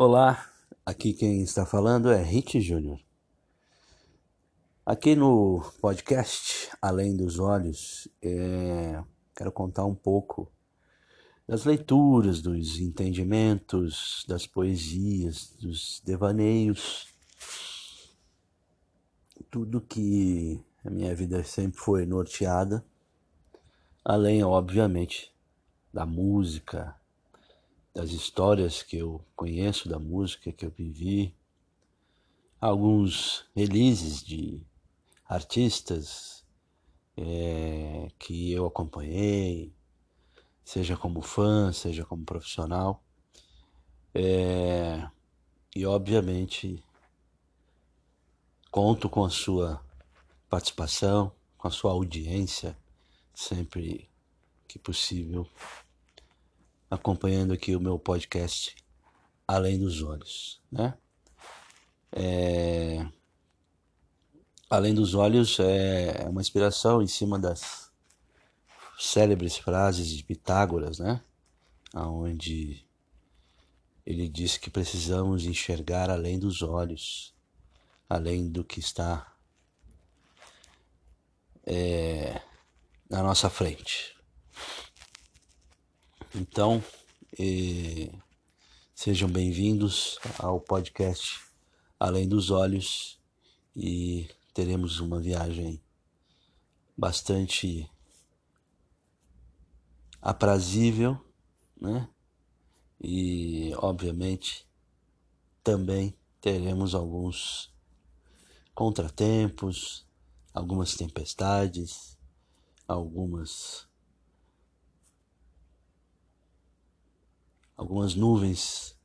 Olá, aqui quem está falando é Rich Júnior. Aqui no podcast Além dos Olhos, é, quero contar um pouco das leituras, dos entendimentos, das poesias, dos devaneios, tudo que a minha vida sempre foi norteada, além, obviamente, da música, das histórias que eu conheço da música que eu vivi, alguns releases de artistas é, que eu acompanhei, seja como fã, seja como profissional. É, e obviamente conto com a sua participação, com a sua audiência, sempre que possível acompanhando aqui o meu podcast Além dos Olhos, né? É... Além dos Olhos é uma inspiração em cima das célebres frases de Pitágoras, né? Onde ele diz que precisamos enxergar além dos olhos, além do que está é, na nossa frente. Então, eh, sejam bem-vindos ao podcast Além dos Olhos e teremos uma viagem bastante aprazível, né? E, obviamente, também teremos alguns contratempos, algumas tempestades, algumas algumas nuvens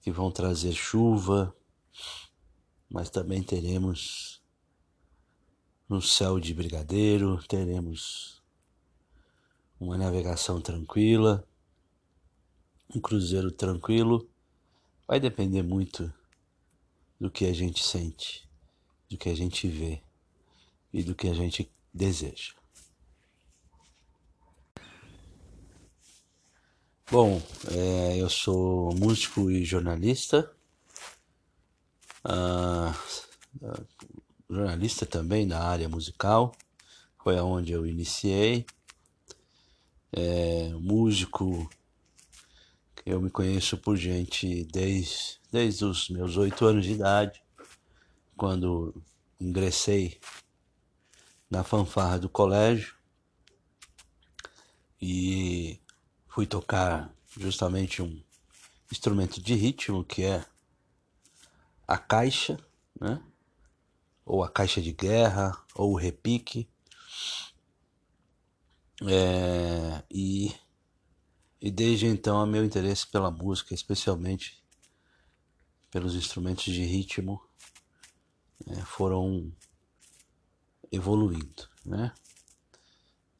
que vão trazer chuva, mas também teremos no céu de brigadeiro, teremos uma navegação tranquila, um cruzeiro tranquilo. Vai depender muito do que a gente sente, do que a gente vê e do que a gente deseja. Bom, é, eu sou músico e jornalista. Ah, jornalista também na área musical, foi aonde eu iniciei. É, músico, eu me conheço por gente desde, desde os meus oito anos de idade, quando ingressei na fanfarra do colégio. E fui tocar justamente um instrumento de ritmo que é a caixa, né? Ou a caixa de guerra, ou o repique. É, e, e desde então meu interesse pela música, especialmente pelos instrumentos de ritmo, é, foram evoluindo, né?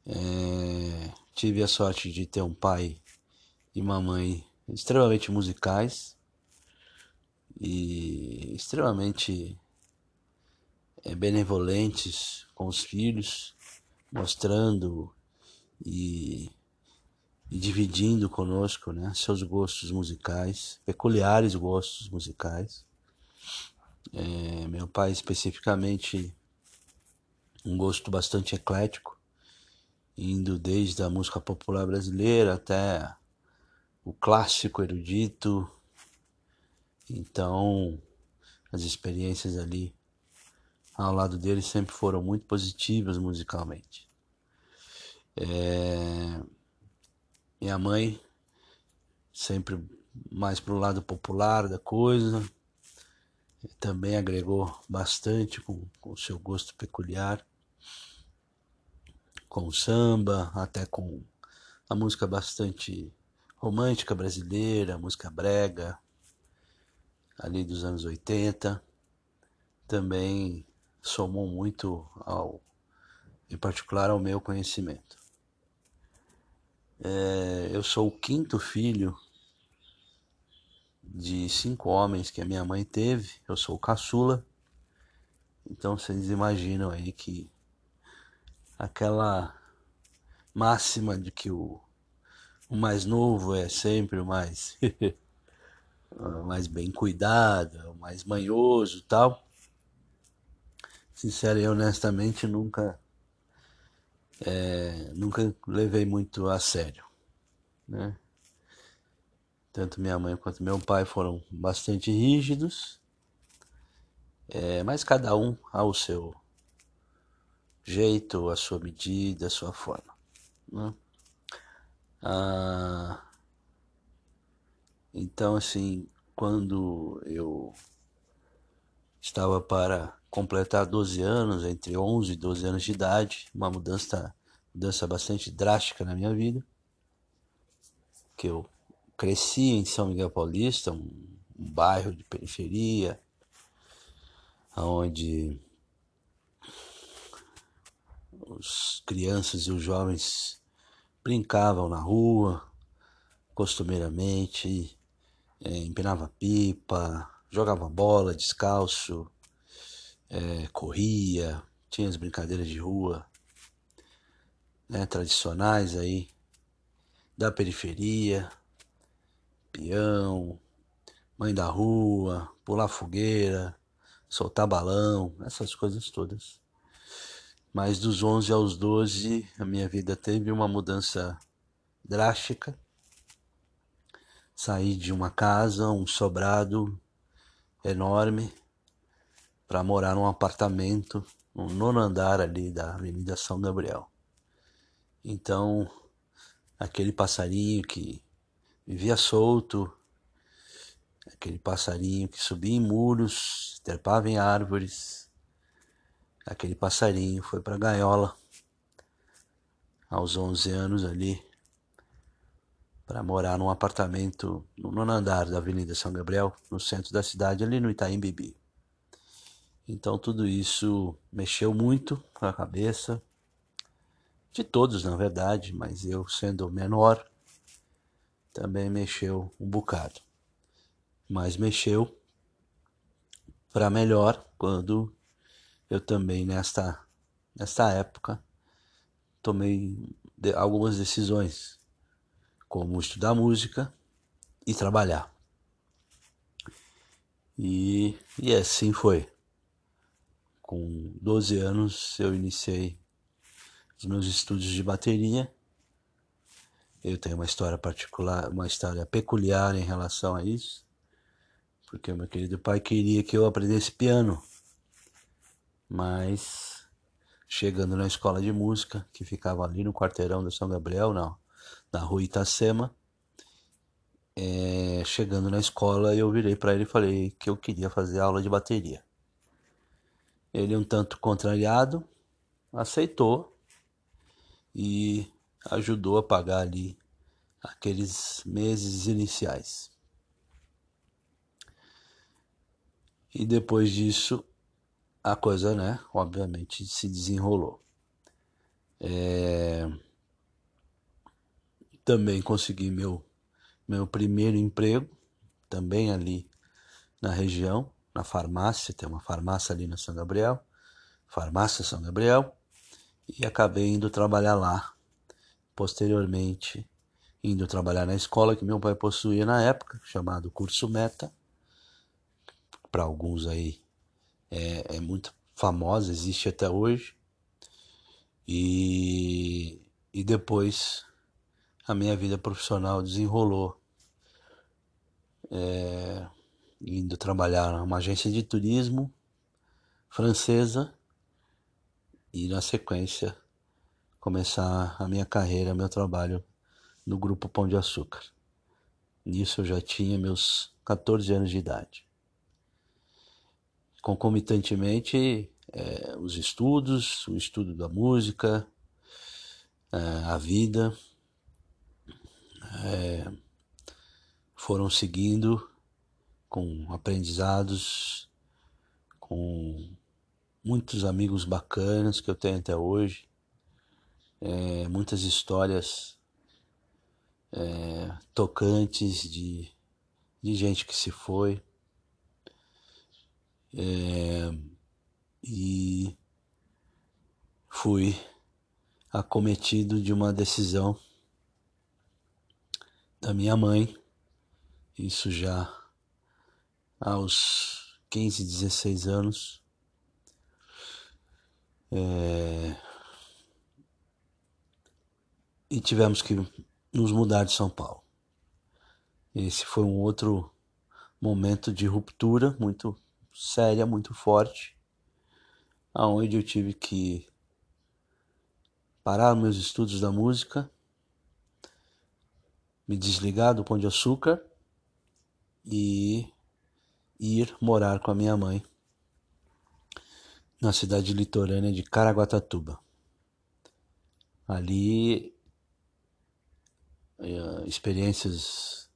É, tive a sorte de ter um pai e uma mãe extremamente musicais e extremamente é, benevolentes com os filhos, mostrando e, e dividindo conosco né, seus gostos musicais, peculiares gostos musicais. É, meu pai, especificamente, um gosto bastante eclético indo desde a música popular brasileira até o clássico erudito. Então, as experiências ali ao lado dele sempre foram muito positivas musicalmente. É... Minha mãe, sempre mais para o lado popular da coisa, também agregou bastante com o seu gosto peculiar com samba, até com a música bastante romântica brasileira, música brega, ali dos anos 80, também somou muito ao, em particular ao meu conhecimento. É, eu sou o quinto filho de cinco homens que a minha mãe teve, eu sou o caçula, então vocês imaginam aí que aquela máxima de que o, o mais novo é sempre o mais mais bem cuidado, mais manhoso tal. Sincero e honestamente nunca é, nunca levei muito a sério, né? Tanto minha mãe quanto meu pai foram bastante rígidos, é, mas cada um ao seu jeito, a sua medida, a sua forma. Né? Ah, então, assim, quando eu estava para completar 12 anos, entre 11 e 12 anos de idade, uma mudança, mudança bastante drástica na minha vida, que eu cresci em São Miguel Paulista, um, um bairro de periferia, onde os crianças e os jovens brincavam na rua, costumeiramente, é, empinava pipa, jogava bola descalço, é, corria, tinha as brincadeiras de rua né, tradicionais aí da periferia, peão, mãe da rua, pular fogueira, soltar balão, essas coisas todas. Mas dos 11 aos 12, a minha vida teve uma mudança drástica. Saí de uma casa, um sobrado enorme, para morar num apartamento no nono andar ali da Avenida São Gabriel. Então, aquele passarinho que vivia solto, aquele passarinho que subia em muros, trepava em árvores, aquele passarinho foi para a gaiola aos 11 anos ali para morar num apartamento no nono andar da Avenida São Gabriel, no centro da cidade, ali no Itaim Bibi. Então tudo isso mexeu muito com a cabeça de todos, na verdade, mas eu sendo menor também mexeu um bocado. Mas mexeu para melhor quando eu também nesta nesta época tomei algumas decisões, como estudar música e trabalhar. E, e assim foi com 12 anos eu iniciei os meus estudos de bateria. Eu tenho uma história particular, uma história peculiar em relação a isso, porque meu querido pai queria que eu aprendesse piano, mas chegando na escola de música, que ficava ali no quarteirão de São Gabriel, não, na rua Itacema, é, chegando na escola eu virei para ele e falei que eu queria fazer aula de bateria. Ele, um tanto contrariado, aceitou e ajudou a pagar ali aqueles meses iniciais. E depois disso, a coisa, né, obviamente, se desenrolou. É... Também consegui meu, meu primeiro emprego, também ali na região, na farmácia, tem uma farmácia ali na São Gabriel, farmácia São Gabriel, e acabei indo trabalhar lá. Posteriormente, indo trabalhar na escola que meu pai possuía na época, chamado Curso Meta. Para alguns aí é, é muito famosa, existe até hoje. E, e depois a minha vida profissional desenrolou. É, indo trabalhar numa agência de turismo francesa e na sequência começar a minha carreira, meu trabalho no grupo Pão de Açúcar. Nisso eu já tinha meus 14 anos de idade. Concomitantemente, é, os estudos, o estudo da música, é, a vida, é, foram seguindo com aprendizados, com muitos amigos bacanas que eu tenho até hoje, é, muitas histórias é, tocantes de, de gente que se foi. É, e fui acometido de uma decisão da minha mãe, isso já aos 15, 16 anos. É... E tivemos que nos mudar de São Paulo. Esse foi um outro momento de ruptura muito séria, muito forte, aonde eu tive que parar meus estudos da música, me desligar do Pão de Açúcar e ir morar com a minha mãe na cidade litorânea de Caraguatatuba. Ali, eh, experiências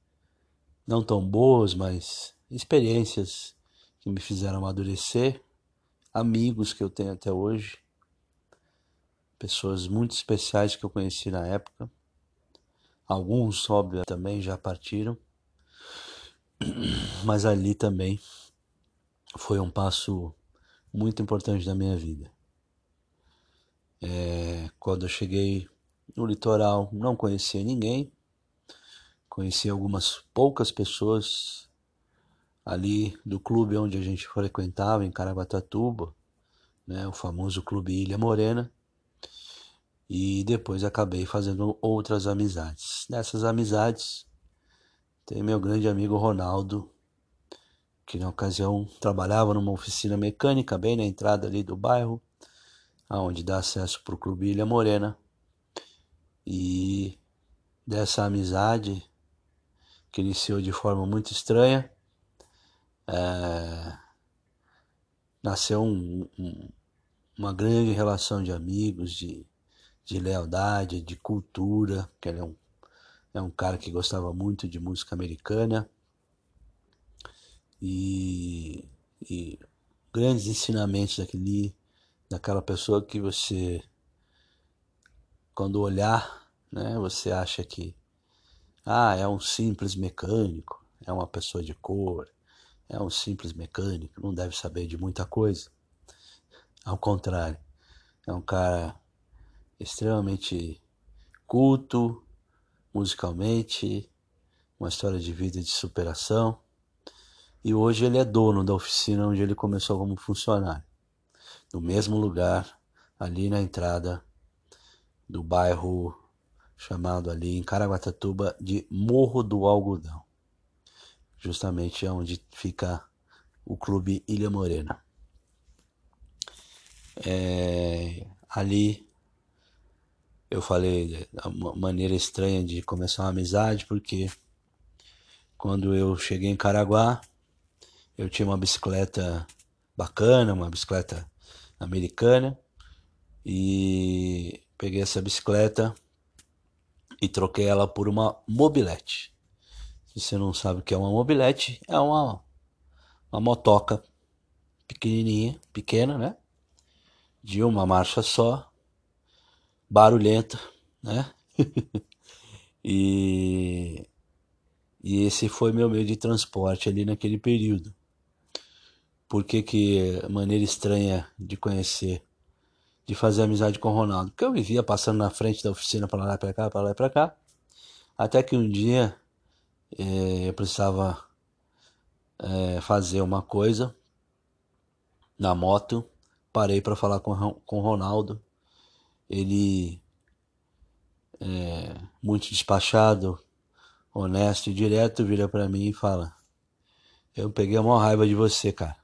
não tão boas, mas experiências que me fizeram amadurecer, amigos que eu tenho até hoje, pessoas muito especiais que eu conheci na época. Alguns, óbvio, também já partiram, mas ali também foi um passo muito importante da minha vida. É, quando eu cheguei no litoral, não conhecia ninguém, conheci algumas poucas pessoas ali do clube onde a gente frequentava, em Caraguatatuba, né, o famoso Clube Ilha Morena, e depois acabei fazendo outras amizades. Nessas amizades, tem meu grande amigo Ronaldo, que na ocasião trabalhava numa oficina mecânica bem na entrada ali do bairro, aonde dá acesso para o Clube Ilha Morena. E dessa amizade, que iniciou de forma muito estranha, é, nasceu um, um, uma grande relação de amigos, de, de lealdade, de cultura, que ele é um, é um cara que gostava muito de música americana. E, e grandes ensinamentos daquele, daquela pessoa que você, quando olhar, né, você acha que ah, é um simples mecânico, é uma pessoa de cor, é um simples mecânico, não deve saber de muita coisa. Ao contrário, é um cara extremamente culto, musicalmente, uma história de vida de superação e hoje ele é dono da oficina onde ele começou como funcionário, no mesmo lugar, ali na entrada do bairro chamado ali em Caraguatatuba de Morro do Algodão, justamente onde fica o clube Ilha Morena. É, ali eu falei uma maneira estranha de começar uma amizade, porque quando eu cheguei em Caraguá, eu tinha uma bicicleta bacana, uma bicicleta americana, e peguei essa bicicleta e troquei ela por uma mobilete. Se você não sabe o que é uma mobilete, é uma, uma motoca pequenininha, pequena, né? De uma marcha só, barulhenta, né? e, e esse foi meu meio de transporte ali naquele período por que, que maneira estranha de conhecer, de fazer amizade com o Ronaldo? Porque eu vivia passando na frente da oficina para lá e para cá, para lá e para cá, até que um dia eu precisava é, fazer uma coisa na moto, parei para falar com, com o Ronaldo, ele é, muito despachado, honesto e direto, vira para mim e fala: Eu peguei a maior raiva de você, cara.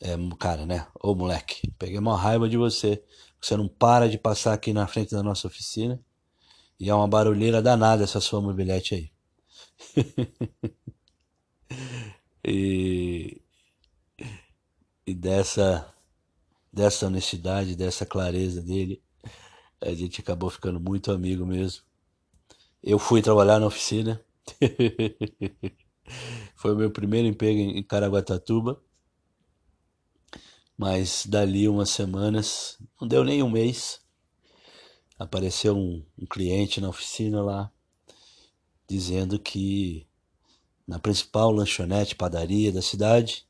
É, cara, né? Ô moleque, peguei uma raiva de você. Você não para de passar aqui na frente da nossa oficina. E é uma barulheira danada essa sua mobilete aí. e, e dessa, dessa honestidade, dessa clareza dele, a gente acabou ficando muito amigo mesmo. Eu fui trabalhar na oficina. Foi o meu primeiro emprego em Caraguatatuba. Mas dali umas semanas, não deu nem um mês, apareceu um, um cliente na oficina lá, dizendo que na principal lanchonete, padaria da cidade,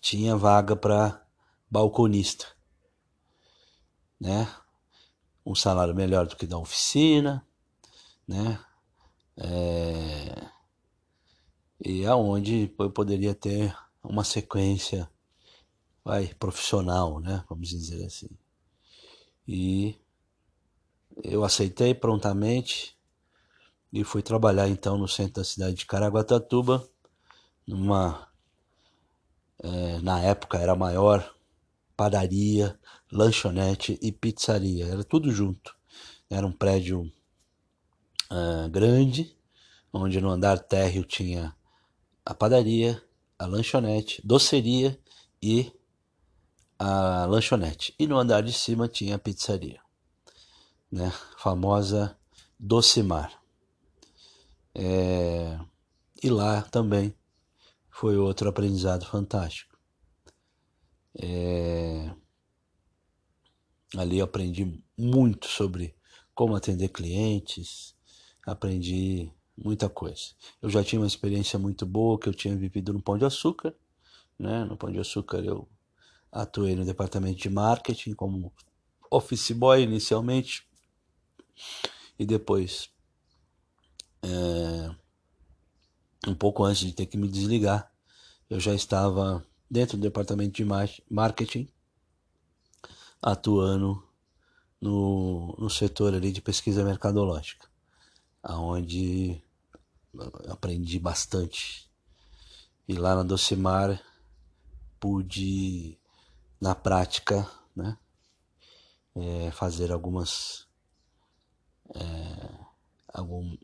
tinha vaga para balconista, né? Um salário melhor do que da oficina, né? É... e aonde eu poderia ter uma sequência vai, profissional, né? Vamos dizer assim. E eu aceitei prontamente e fui trabalhar então no centro da cidade de Caraguatatuba, numa é, na época era maior padaria, lanchonete e pizzaria, era tudo junto. Era um prédio uh, grande, onde no andar térreo tinha a padaria, a lanchonete, doceria e a lanchonete. E no andar de cima tinha a pizzaria, né? Famosa Docimar. É... E lá também foi outro aprendizado fantástico. É... Ali eu aprendi muito sobre como atender clientes, aprendi muita coisa. Eu já tinha uma experiência muito boa que eu tinha vivido no Pão de Açúcar, né? No Pão de Açúcar eu atuei no departamento de marketing como office boy inicialmente e depois é, um pouco antes de ter que me desligar eu já estava dentro do departamento de marketing atuando no, no setor ali de pesquisa mercadológica aonde aprendi bastante e lá na Docimar pude na prática, né? É, fazer algumas é, algum,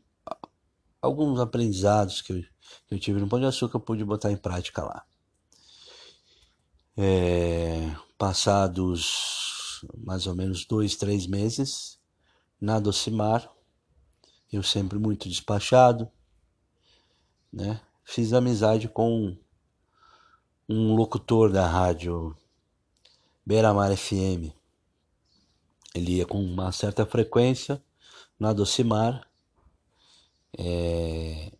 alguns aprendizados que eu, que eu, tive no Pão de Açúcar pude botar em prática lá. É, passados mais ou menos dois, três meses na Docimar, eu sempre muito despachado, né? Fiz amizade com um locutor da rádio Beira-Mar FM. Ele ia com uma certa frequência na Docimar. É...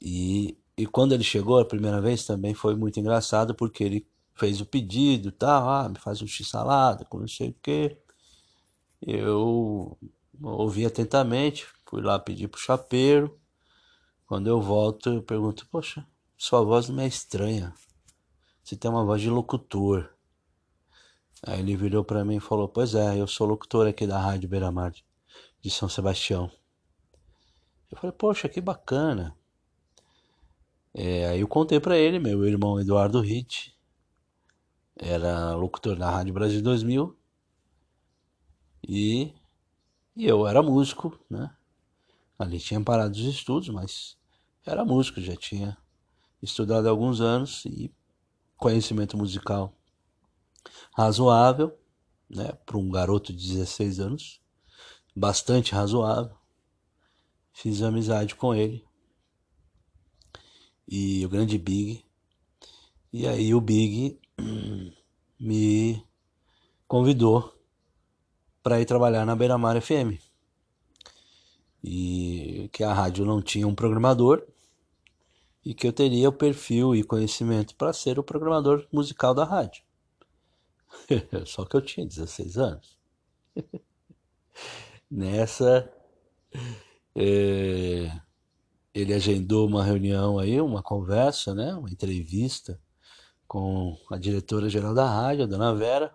E, e quando ele chegou a primeira vez também foi muito engraçado porque ele fez o pedido, tá, ah, me faz um x-salada com não sei o que. Eu ouvi atentamente, fui lá pedir pro chapeiro. Quando eu volto, eu pergunto, poxa, sua voz não é estranha. Você tem uma voz de locutor. Aí ele virou para mim e falou: Pois é, eu sou locutor aqui da Rádio Beira Mar de São Sebastião. Eu falei: Poxa, que bacana. É, aí eu contei para ele: Meu irmão Eduardo Ritt era locutor da Rádio Brasil 2000 e, e eu era músico, né? Ali tinha parado os estudos, mas era músico, já tinha estudado há alguns anos e conhecimento musical razoável, né, para um garoto de 16 anos, bastante razoável. Fiz amizade com ele e o grande Big. E aí o Big me convidou para ir trabalhar na Beira Mar FM. E que a rádio não tinha um programador, e que eu teria o perfil e conhecimento para ser o programador musical da rádio. Só que eu tinha 16 anos. Nessa, é, ele agendou uma reunião aí, uma conversa, né, uma entrevista com a diretora geral da rádio, a dona Vera.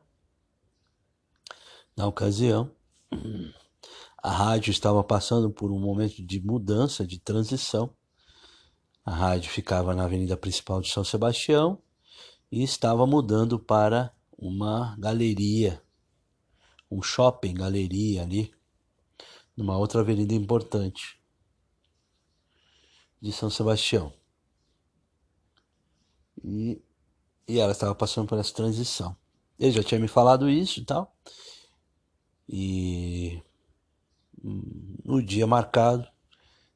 Na ocasião, a rádio estava passando por um momento de mudança, de transição a rádio ficava na avenida principal de São Sebastião e estava mudando para uma galeria, um shopping galeria ali, numa outra avenida importante de São Sebastião. E, e ela estava passando por essa transição. Ele já tinha me falado isso e tal. E no dia marcado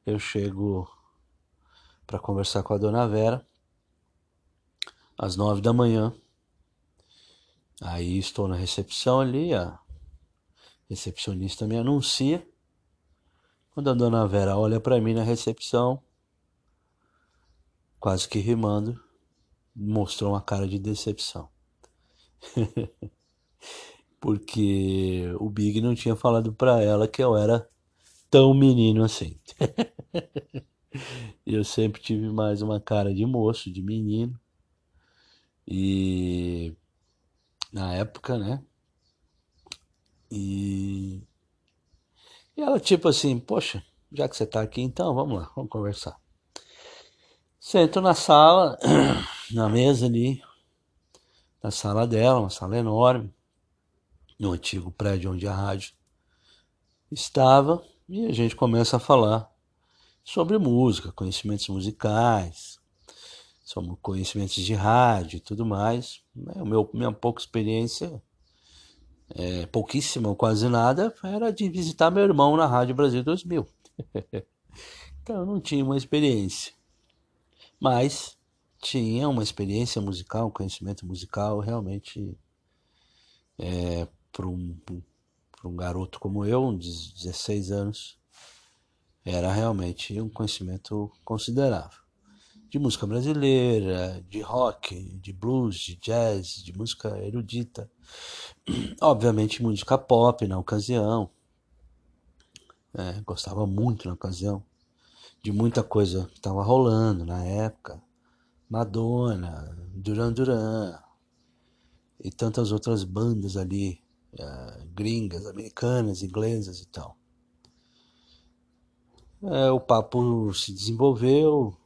eu chego para conversar com a dona Vera às nove da manhã. Aí estou na recepção ali, a recepcionista me anuncia. Quando a dona Vera olha para mim na recepção, quase que rimando, mostrou uma cara de decepção. Porque o Big não tinha falado para ela que eu era tão menino assim. eu sempre tive mais uma cara de moço, de menino. E na época, né? E, e ela tipo assim, poxa, já que você tá aqui, então vamos lá, vamos conversar. Sento na sala, na mesa ali, na sala dela, uma sala enorme, no antigo prédio onde a rádio estava, e a gente começa a falar sobre música, conhecimentos musicais, sobre conhecimentos de rádio e tudo mais. Né? O meu, minha pouca experiência, é, pouquíssima ou quase nada, era de visitar meu irmão na Rádio Brasil 2000. então eu não tinha uma experiência. Mas tinha uma experiência musical, um conhecimento musical realmente é, para um, um garoto como eu, de 16 anos, era realmente um conhecimento considerável. De música brasileira, de rock, de blues, de jazz, de música erudita. Obviamente música pop na ocasião. É, gostava muito na ocasião de muita coisa que estava rolando na época. Madonna, Duran Duran e tantas outras bandas ali, uh, gringas, americanas, inglesas e tal. É, o papo se desenvolveu,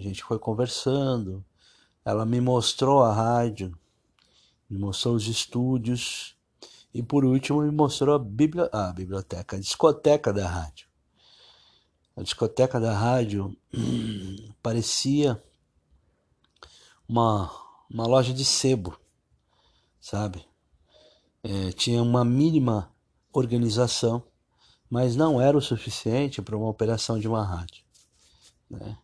a gente foi conversando, ela me mostrou a rádio, me mostrou os estúdios e por último me mostrou a, bibli a biblioteca, a discoteca da rádio. A discoteca da rádio parecia uma, uma loja de sebo, sabe? É, tinha uma mínima organização mas não era o suficiente para uma operação de uma rádio. Né?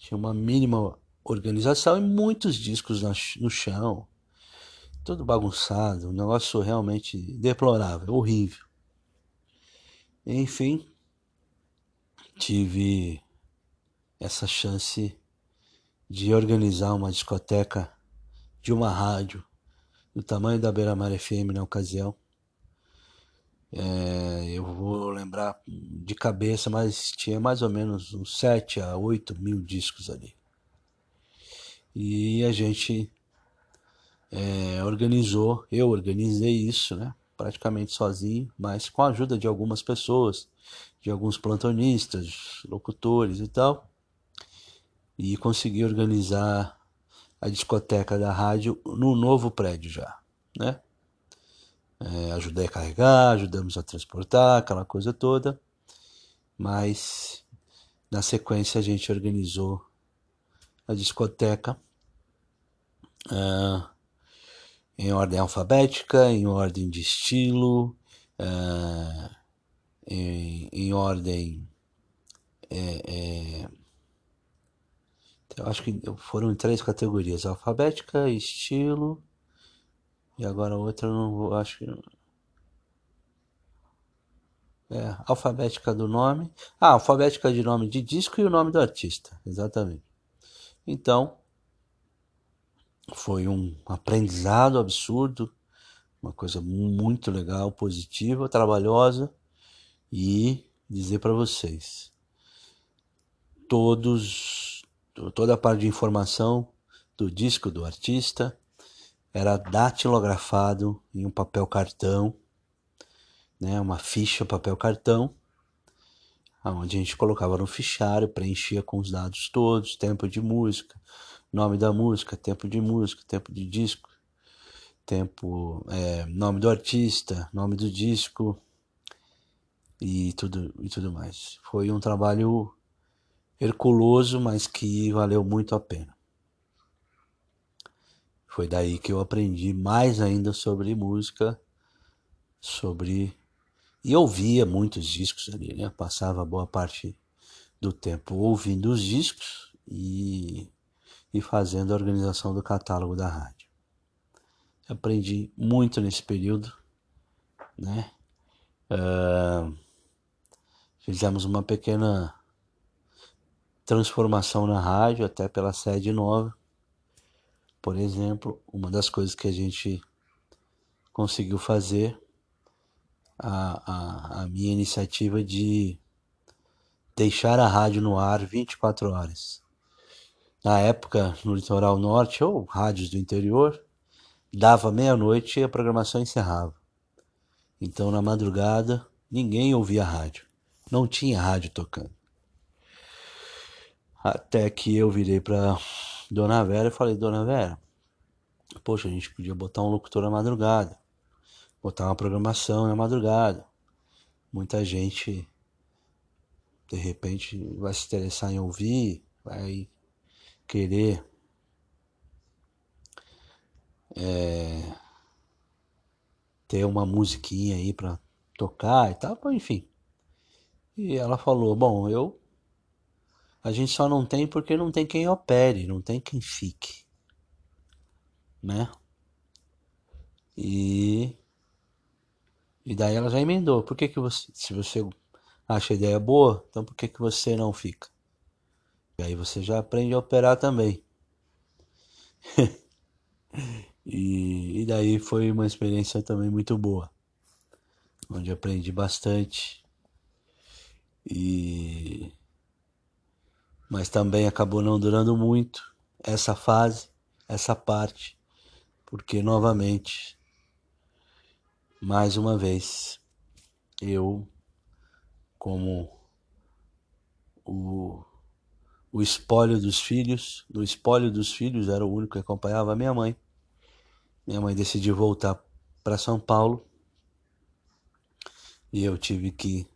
Tinha uma mínima organização e muitos discos no chão, tudo bagunçado, um negócio realmente deplorável, horrível. Enfim, tive essa chance de organizar uma discoteca de uma rádio do tamanho da Beira Mar FM na ocasião é, eu vou lembrar de cabeça, mas tinha mais ou menos uns 7 a 8 mil discos ali. E a gente é, organizou, eu organizei isso, né? Praticamente sozinho, mas com a ajuda de algumas pessoas, de alguns plantonistas, locutores e tal. E consegui organizar a discoteca da rádio no novo prédio já, né? É, ajudei a carregar, ajudamos a transportar, aquela coisa toda. Mas na sequência a gente organizou a discoteca uh, em ordem alfabética, em ordem de estilo, uh, em, em, ordem. É, é, eu acho que foram em três categorias: alfabética, estilo e agora outra eu não vou, acho que. É, alfabética do nome. Ah, alfabética de nome de disco e o nome do artista, exatamente. Então, foi um aprendizado absurdo, uma coisa muito legal, positiva, trabalhosa e dizer para vocês, todos, toda a parte de informação do disco do artista, era datilografado em um papel cartão, né, uma ficha papel cartão, onde a gente colocava no fichário, preenchia com os dados todos, tempo de música, nome da música, tempo de música, tempo de disco, tempo, é, nome do artista, nome do disco e tudo e tudo mais. Foi um trabalho herculoso, mas que valeu muito a pena. Foi daí que eu aprendi mais ainda sobre música, sobre. E ouvia muitos discos ali, né? Passava boa parte do tempo ouvindo os discos e, e fazendo a organização do catálogo da rádio. Aprendi muito nesse período, né? Uh, fizemos uma pequena transformação na rádio, até pela sede nova. Por exemplo, uma das coisas que a gente conseguiu fazer, a, a, a minha iniciativa de deixar a rádio no ar 24 horas. Na época, no litoral norte ou rádios do interior, dava meia-noite e a programação encerrava. Então, na madrugada, ninguém ouvia rádio. Não tinha rádio tocando. Até que eu virei para Dona Vera e falei: Dona Vera, poxa, a gente podia botar um locutor na madrugada, botar uma programação na madrugada. Muita gente, de repente, vai se interessar em ouvir, vai querer é, ter uma musiquinha aí para tocar e tal, enfim. E ela falou: Bom, eu. A gente só não tem porque não tem quem opere, não tem quem fique. Né? E. E daí ela já emendou. Por que, que você. Se você acha a ideia boa, então por que, que você não fica? E aí você já aprende a operar também. e, e daí foi uma experiência também muito boa. Onde aprendi bastante. E mas também acabou não durando muito essa fase, essa parte, porque novamente, mais uma vez, eu, como o o espólio dos filhos, do espólio dos filhos, era o único que acompanhava a minha mãe. Minha mãe decidiu voltar para São Paulo e eu tive que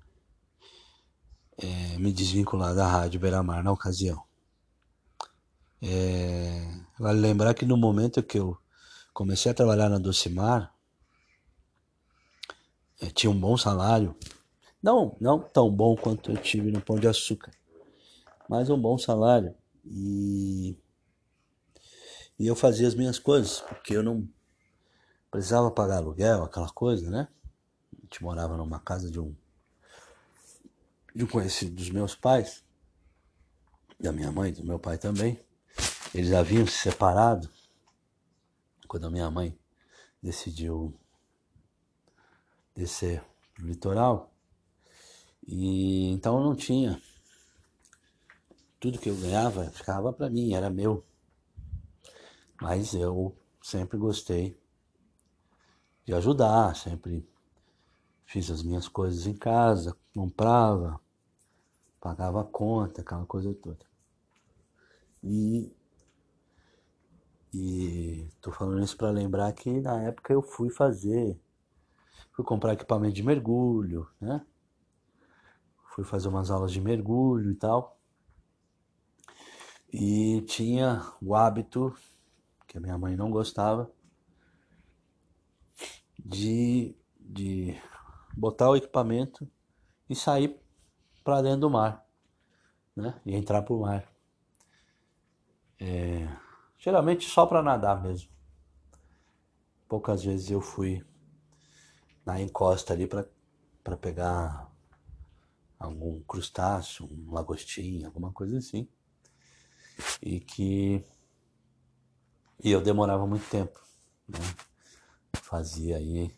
é, me desvincular da Rádio Beira-Mar na ocasião. É, vale lembrar que no momento que eu comecei a trabalhar na Docimar, é, tinha um bom salário, não, não tão bom quanto eu tive no Pão de Açúcar, mas um bom salário. E, e eu fazia as minhas coisas, porque eu não precisava pagar aluguel, aquela coisa, né? A gente morava numa casa de um de um conhecido dos meus pais, da minha mãe, do meu pai também. Eles haviam se separado quando a minha mãe decidiu descer pro litoral. E então eu não tinha tudo que eu ganhava ficava para mim, era meu. Mas eu sempre gostei de ajudar, sempre fiz as minhas coisas em casa, comprava, pagava a conta, aquela coisa toda. E e tô falando isso para lembrar que na época eu fui fazer, fui comprar equipamento de mergulho, né? Fui fazer umas aulas de mergulho e tal e tinha o hábito, que a minha mãe não gostava, de, de botar o equipamento e sair para dentro do mar, né? E entrar pro mar. É, geralmente só para nadar mesmo. Poucas vezes eu fui na encosta ali para pegar algum crustáceo, um lagostinho, alguma coisa assim e que e eu demorava muito tempo, né? Fazia aí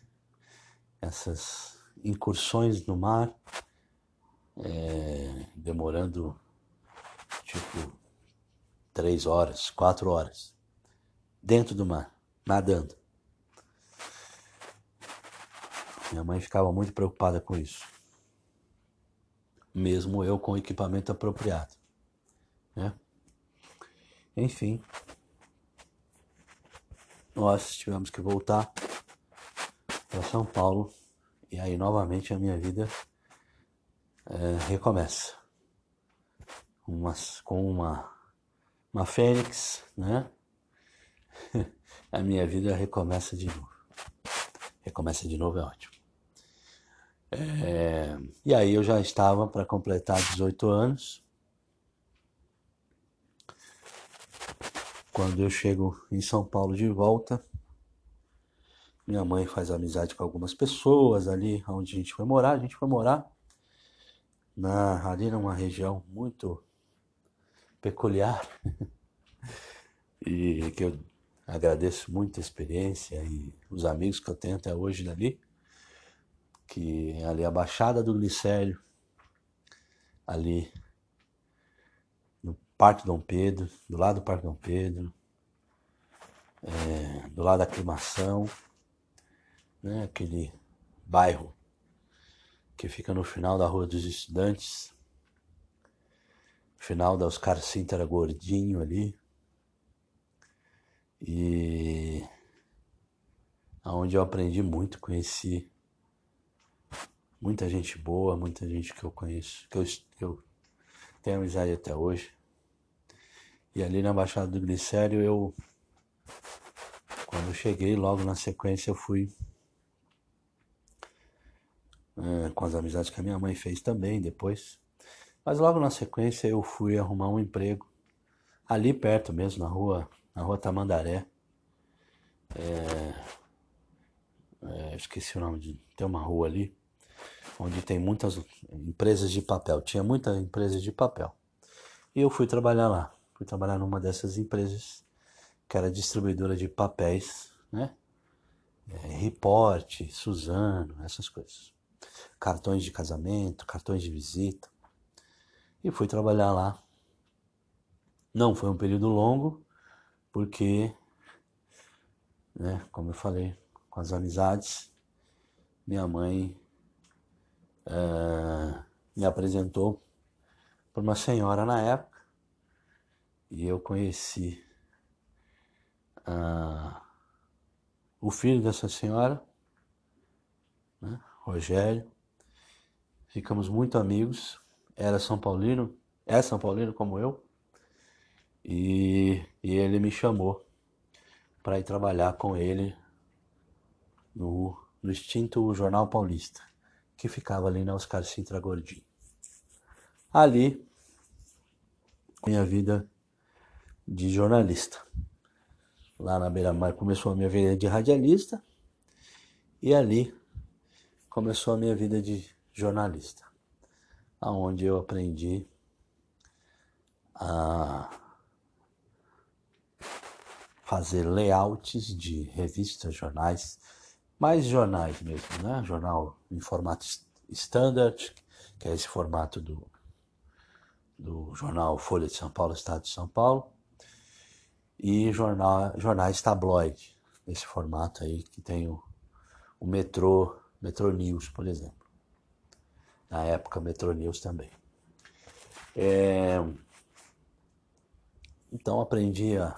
essas incursões no mar, é, demorando tipo três horas, quatro horas, dentro do mar, nadando. Minha mãe ficava muito preocupada com isso, mesmo eu com equipamento apropriado, né? Enfim, nós tivemos que voltar para São Paulo e aí novamente a minha vida é, recomeça. Uma, com uma, uma fênix, né? a minha vida recomeça de novo. Recomeça de novo é ótimo. É, e aí eu já estava para completar 18 anos Quando eu chego em São Paulo de volta, minha mãe faz amizade com algumas pessoas ali onde a gente foi morar. A gente foi morar na, ali numa região muito peculiar e que eu agradeço muito a experiência e os amigos que eu tenho até hoje dali, que é ali a Baixada do Glicério, ali no Parque Dom Pedro, do lado do Parque Dom Pedro, é, do lado da aclimação, né, aquele bairro que fica no final da Rua dos Estudantes, final da Oscar Sintra Gordinho ali, e aonde eu aprendi muito, conheci muita gente boa, muita gente que eu conheço, que eu, que eu tenho amizade até hoje. E ali na Baixada do Glicério eu quando cheguei, logo na sequência eu fui é, com as amizades que a minha mãe fez também depois. Mas logo na sequência eu fui arrumar um emprego ali perto mesmo, na rua, na rua Tamandaré. É, é, esqueci o nome de. Tem uma rua ali onde tem muitas empresas de papel. Tinha muita empresa de papel. E eu fui trabalhar lá. Fui trabalhar numa dessas empresas que era distribuidora de papéis, né? É, Reporte, Suzano, essas coisas. Cartões de casamento, cartões de visita. E fui trabalhar lá. Não foi um período longo, porque, né, como eu falei, com as amizades, minha mãe uh, me apresentou para uma senhora na época e eu conheci uh, o filho dessa senhora, Rogério. Ficamos muito amigos. Era São Paulino, é São Paulino como eu. E, e ele me chamou para ir trabalhar com ele no, no extinto Jornal Paulista que ficava ali na Oscar Sintra Gordinho. Ali, minha vida de jornalista. Lá na beira-mar começou a minha vida de radialista e ali começou a minha vida de jornalista, aonde eu aprendi a fazer layouts de revistas, jornais, mais jornais mesmo, né? Jornal em formato standard, que é esse formato do, do jornal Folha de São Paulo, Estado de São Paulo, e jornal, jornais tabloide, esse formato aí que tem o, o Metrô, Metrô News, por exemplo. Na época, Metrô News também. É, então aprendi a,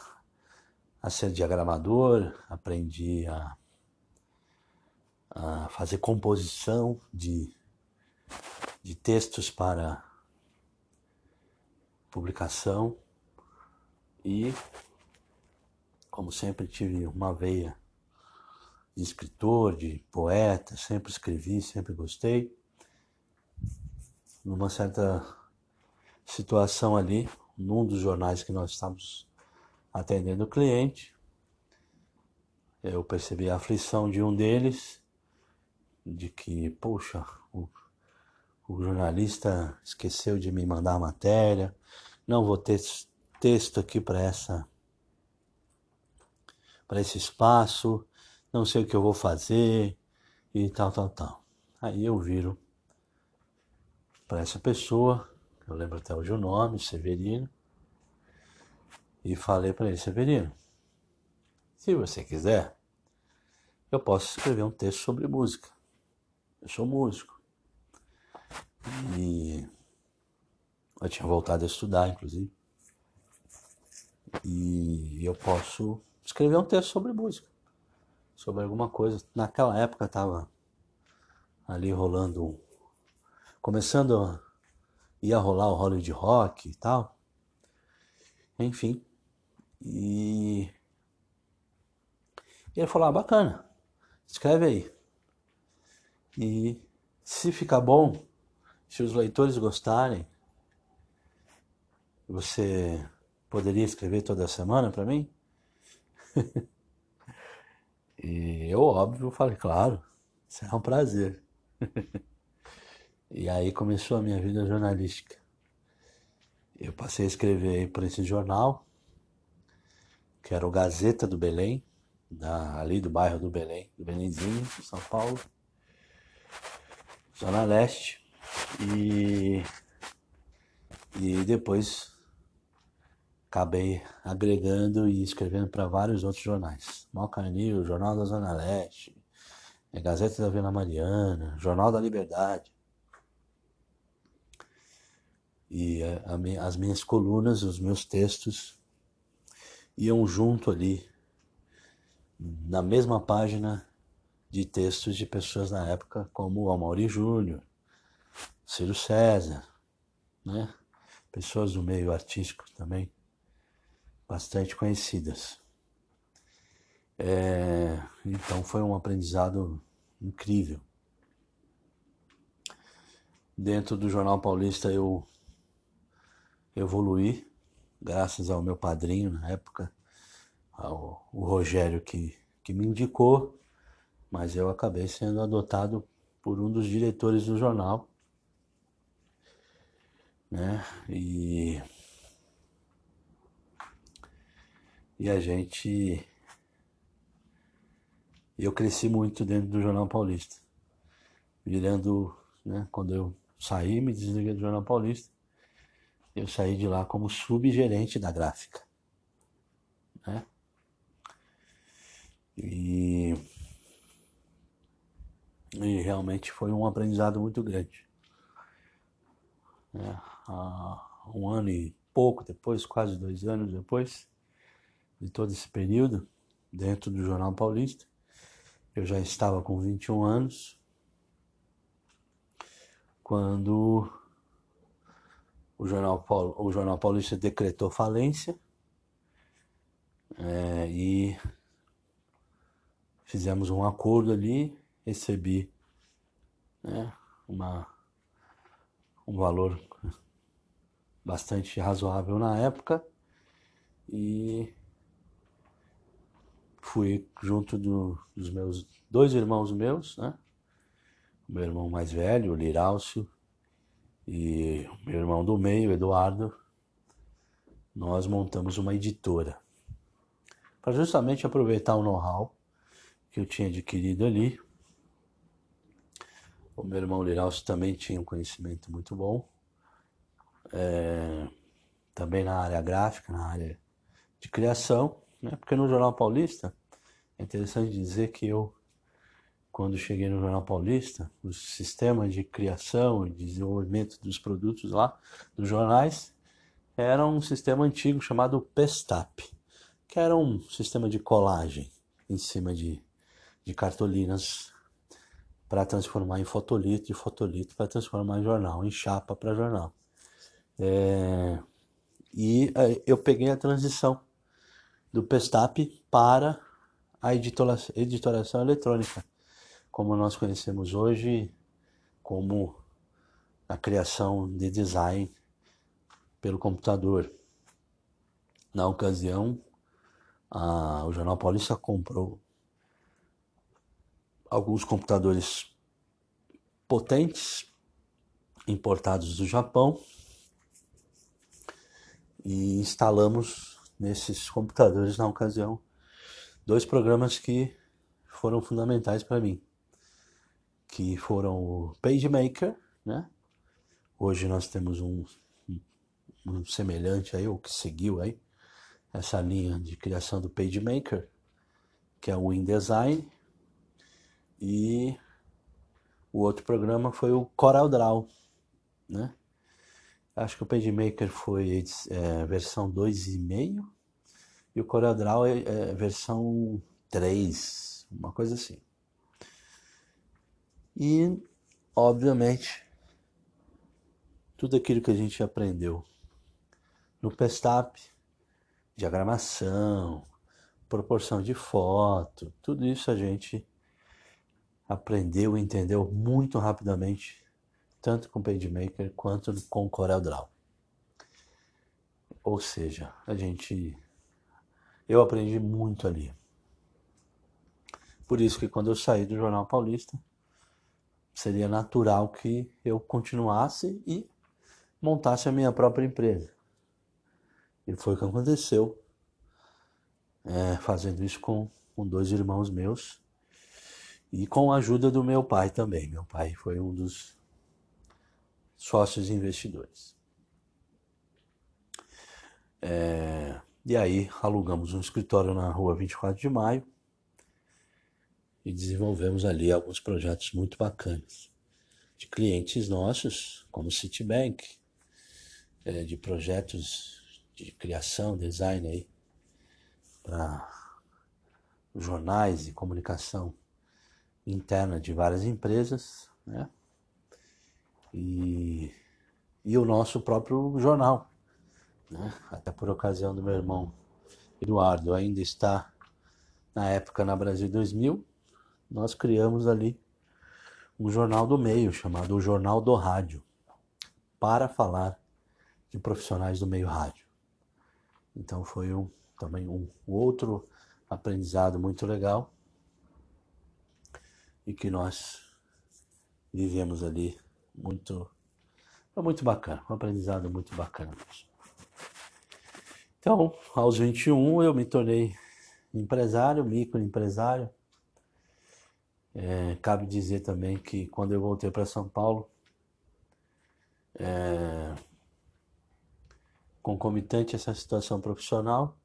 a ser diagramador, aprendi a a fazer composição de, de textos para publicação e, como sempre, tive uma veia de escritor, de poeta, sempre escrevi, sempre gostei. Numa certa situação ali, num dos jornais que nós estávamos atendendo o cliente, eu percebi a aflição de um deles de que, poxa, o, o jornalista esqueceu de me mandar a matéria, não vou ter texto aqui para essa para esse espaço, não sei o que eu vou fazer e tal, tal, tal. Aí eu viro para essa pessoa, eu lembro até hoje o nome, Severino, e falei para ele, Severino, se você quiser, eu posso escrever um texto sobre música. Eu sou músico. E eu tinha voltado a estudar, inclusive. E eu posso escrever um texto sobre música. Sobre alguma coisa. Naquela época estava ali rolando. Começando ia rolar o Hollywood Rock e tal. Enfim. E. E ele falou: ah, bacana, escreve aí. E se ficar bom, se os leitores gostarem, você poderia escrever toda semana para mim? e eu, óbvio, falei, claro, será um prazer. e aí começou a minha vida jornalística. Eu passei a escrever por esse jornal, que era o Gazeta do Belém, da, ali do bairro do Belém, do Belenzinho, São Paulo. Zona Leste. E E depois acabei agregando e escrevendo para vários outros jornais. Malcanil, Jornal da Zona Leste, Gazeta da Vila Mariana, Jornal da Liberdade. E as minhas colunas, os meus textos iam junto ali, na mesma página de textos de pessoas na época, como Amaury Júnior, Ciro César, né? pessoas do meio artístico também, bastante conhecidas. É, então foi um aprendizado incrível. Dentro do Jornal Paulista eu evoluí, graças ao meu padrinho na época, ao o Rogério que, que me indicou, mas eu acabei sendo adotado por um dos diretores do jornal, né? E e a gente eu cresci muito dentro do Jornal Paulista, virando, né, quando eu saí, me desliguei do Jornal Paulista, eu saí de lá como subgerente da gráfica, né? E, e realmente foi um aprendizado muito grande. Né? Um ano e pouco depois, quase dois anos depois de todo esse período dentro do Jornal Paulista, eu já estava com 21 anos quando o Jornal, Paulo, o Jornal Paulista decretou falência é, e fizemos um acordo ali, recebi né, uma, um valor bastante razoável na época e fui junto do, dos meus dois irmãos meus, né? Meu irmão mais velho, o e meu irmão do meio, Eduardo. Nós montamos uma editora para justamente aproveitar o know-how que eu tinha adquirido ali. O meu irmão Liralcio também tinha um conhecimento muito bom, é, também na área gráfica, na área de criação, né? porque no Jornal Paulista é interessante dizer que eu, quando cheguei no Jornal Paulista, o sistema de criação e desenvolvimento dos produtos lá, dos jornais, era um sistema antigo chamado Pestap, que era um sistema de colagem em cima de, de cartolinas para transformar em fotolito, e fotolito para transformar em jornal, em chapa para jornal. É, e é, eu peguei a transição do Pestap para a editoração eletrônica, como nós conhecemos hoje, como a criação de design pelo computador. Na ocasião, a, o Jornal Paulista comprou alguns computadores potentes importados do Japão e instalamos nesses computadores na ocasião dois programas que foram fundamentais para mim, que foram o PageMaker, né? Hoje nós temos um, um, semelhante aí, ou que seguiu aí, essa linha de criação do PageMaker, que é o InDesign, e o outro programa foi o CorelDRAW, né? Acho que o PageMaker foi é, versão 2,5 e o CorelDRAW é, é versão 3, uma coisa assim. E, obviamente, tudo aquilo que a gente aprendeu no Pestap, diagramação, proporção de foto, tudo isso a gente aprendeu e entendeu muito rapidamente, tanto com PageMaker quanto com CorelDRAW. Ou seja, a gente eu aprendi muito ali. Por isso que quando eu saí do Jornal Paulista, seria natural que eu continuasse e montasse a minha própria empresa. E foi o que aconteceu, é, fazendo isso com, com dois irmãos meus e com a ajuda do meu pai também. Meu pai foi um dos sócios investidores. É, e aí alugamos um escritório na rua 24 de maio e desenvolvemos ali alguns projetos muito bacanas de clientes nossos, como Citibank, é, de projetos de criação, design aí para jornais e comunicação interna de várias empresas, né? E, e o nosso próprio jornal, né? Até por ocasião do meu irmão Eduardo ainda está na época na Brasil 2000, nós criamos ali um jornal do meio chamado o Jornal do Rádio para falar de profissionais do meio rádio. Então foi um, também um outro aprendizado muito legal e que nós vivemos ali muito foi muito bacana, um aprendizado muito bacana. Então, aos 21 eu me tornei empresário, microempresário. É, cabe dizer também que quando eu voltei para São Paulo, é, concomitante essa situação profissional,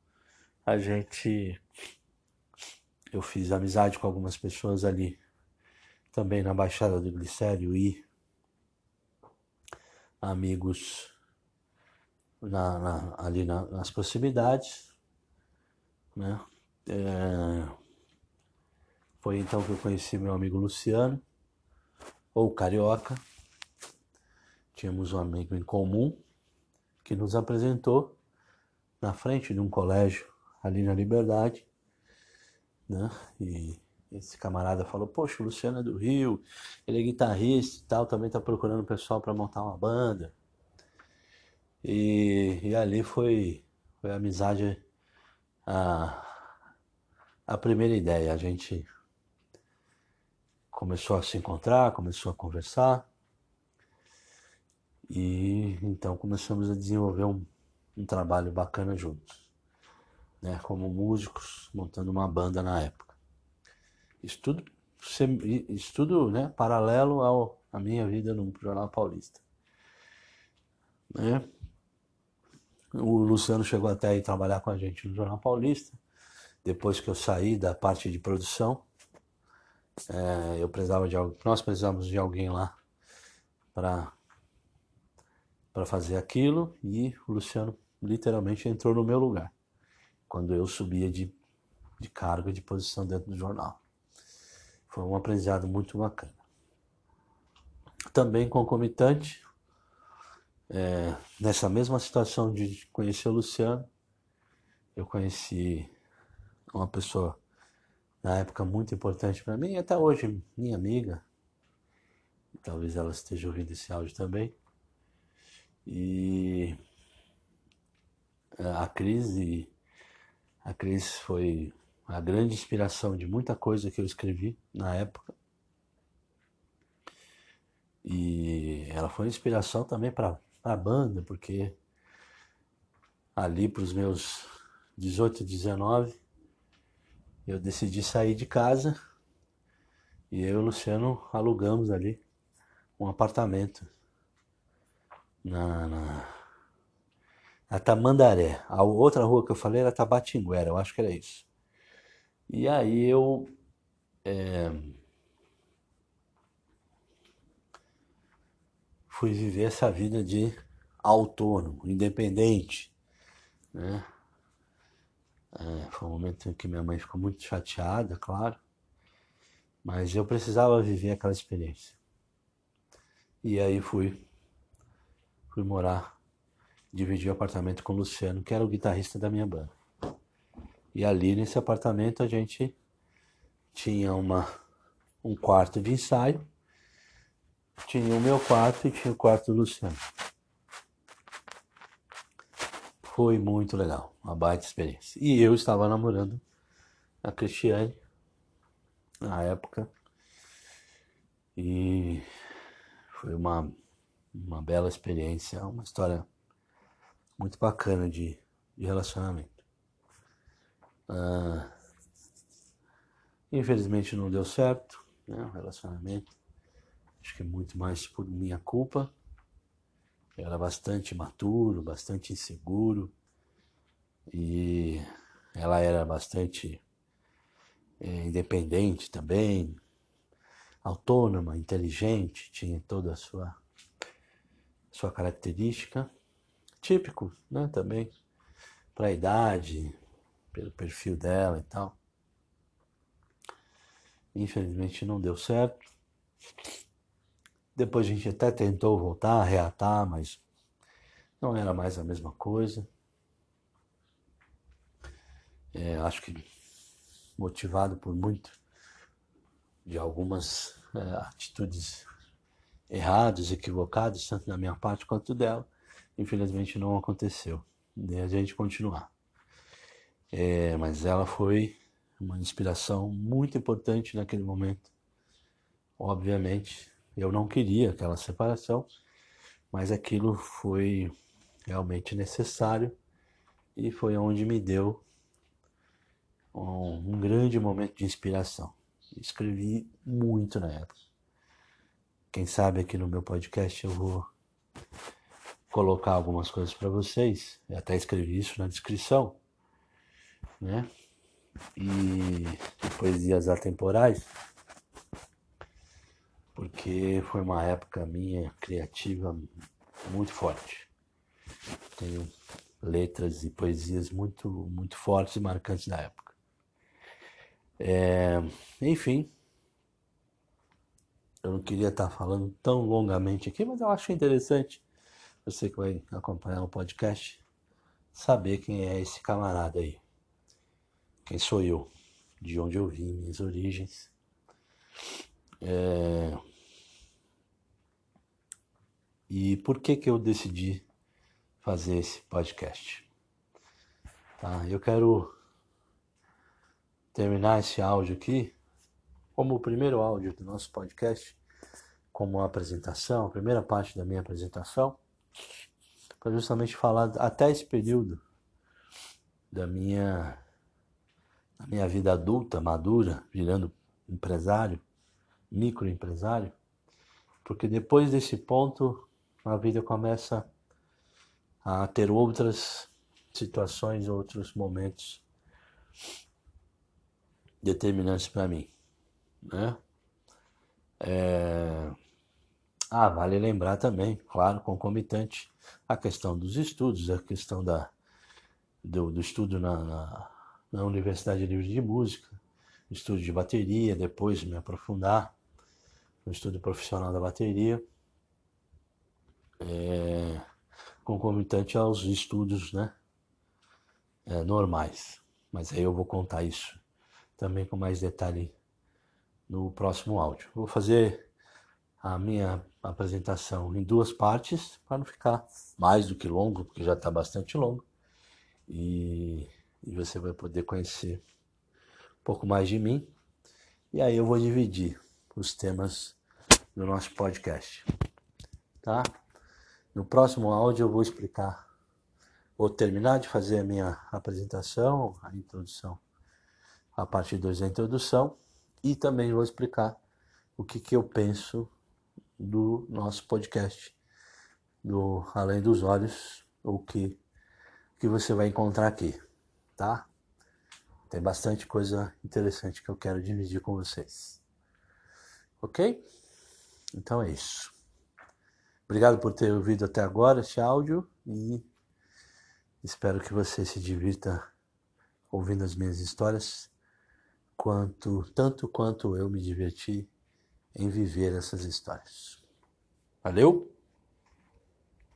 a gente eu fiz amizade com algumas pessoas ali também na Baixada do Glicério e amigos na, na, ali na, nas proximidades, né? É, foi então que eu conheci meu amigo Luciano, ou Carioca. Tínhamos um amigo em comum que nos apresentou na frente de um colégio ali na Liberdade, né? E esse camarada falou: Poxa, o Luciano é do Rio, ele é guitarrista e tal, também está procurando pessoal para montar uma banda. E, e ali foi, foi a amizade, a, a primeira ideia. A gente começou a se encontrar, começou a conversar. E então começamos a desenvolver um, um trabalho bacana juntos, né? Como músicos, montando uma banda na época. Isso tudo, isso tudo né, paralelo ao, à minha vida no Jornal Paulista. Né? O Luciano chegou até a ir trabalhar com a gente no Jornal Paulista. Depois que eu saí da parte de produção, é, eu precisava de nós precisamos de alguém lá para para fazer aquilo e o Luciano literalmente entrou no meu lugar quando eu subia de, de cargo de posição dentro do jornal. Foi um aprendizado muito bacana. Também concomitante, é, nessa mesma situação de conhecer o Luciano, eu conheci uma pessoa na época muito importante para mim, e até hoje minha amiga, talvez ela esteja ouvindo esse áudio também, e a crise, a crise foi a grande inspiração de muita coisa que eu escrevi na época. E ela foi inspiração também para a banda, porque ali para os meus 18, 19, eu decidi sair de casa e eu e o Luciano alugamos ali um apartamento na, na, na Tamandaré. A outra rua que eu falei era Tabatinguera, eu acho que era isso. E aí eu é, fui viver essa vida de autônomo, independente, né? É, foi um momento em que minha mãe ficou muito chateada, claro, mas eu precisava viver aquela experiência. E aí fui fui morar, dividi o apartamento com o Luciano, que era o guitarrista da minha banda. E ali nesse apartamento a gente tinha uma, um quarto de ensaio, tinha o meu quarto e tinha o quarto do Luciano. Foi muito legal, uma baita experiência. E eu estava namorando a Cristiane na época. E foi uma uma bela experiência, uma história muito bacana de, de relacionamento. Ah, infelizmente não deu certo, né, o relacionamento. Acho que é muito mais por minha culpa. Eu era bastante maturo, bastante inseguro. e ela era bastante é, independente também, autônoma, inteligente, tinha toda a sua sua característica, típico, né, também para a idade, pelo perfil dela e tal. Infelizmente não deu certo. Depois a gente até tentou voltar, reatar, mas não era mais a mesma coisa. É, acho que motivado por muito de algumas é, atitudes erradas, equivocadas, tanto da minha parte quanto dela. Infelizmente não aconteceu. De a gente continuar. É, mas ela foi uma inspiração muito importante naquele momento. Obviamente, eu não queria aquela separação, mas aquilo foi realmente necessário e foi onde me deu um, um grande momento de inspiração. Escrevi muito na época. Quem sabe aqui no meu podcast eu vou colocar algumas coisas para vocês. Eu até escrevi isso na descrição, né? E, poesias atemporais, porque foi uma época minha criativa muito forte. Tenho letras e poesias muito, muito fortes e marcantes da época. É, enfim, eu não queria estar falando tão longamente aqui, mas eu acho interessante você que vai acompanhar o podcast saber quem é esse camarada aí. Quem sou eu, de onde eu vim, minhas origens. É... E por que que eu decidi fazer esse podcast? Tá, eu quero terminar esse áudio aqui como o primeiro áudio do nosso podcast, como a apresentação, a primeira parte da minha apresentação, para justamente falar até esse período da minha, da minha vida adulta, madura, virando empresário, microempresário, porque depois desse ponto a vida começa a ter outras situações, outros momentos determinantes para mim né? É... Ah, vale lembrar também, claro, concomitante, a questão dos estudos, a questão da, do, do estudo na, na, na, Universidade Livre de Música, estudo de bateria, depois me aprofundar no estudo profissional da bateria, é, concomitante aos estudos né, é, normais. Mas aí eu vou contar isso também com mais detalhe no próximo áudio. Vou fazer a minha apresentação em duas partes para não ficar mais do que longo, porque já está bastante longo. E, e, você vai poder conhecer um pouco mais de mim. E aí eu vou dividir os temas do nosso podcast. Tá? No próximo áudio eu vou explicar, vou terminar de fazer a minha apresentação, a introdução, a parte 2 da introdução e também vou explicar o que, que eu penso do nosso podcast, do Além dos Olhos, o que, que você vai encontrar aqui, tá? Tem bastante coisa interessante que eu quero dividir com vocês. Ok? Então é isso. Obrigado por ter ouvido até agora esse áudio e espero que você se divirta ouvindo as minhas histórias quanto tanto quanto eu me diverti em viver essas histórias. Valeu?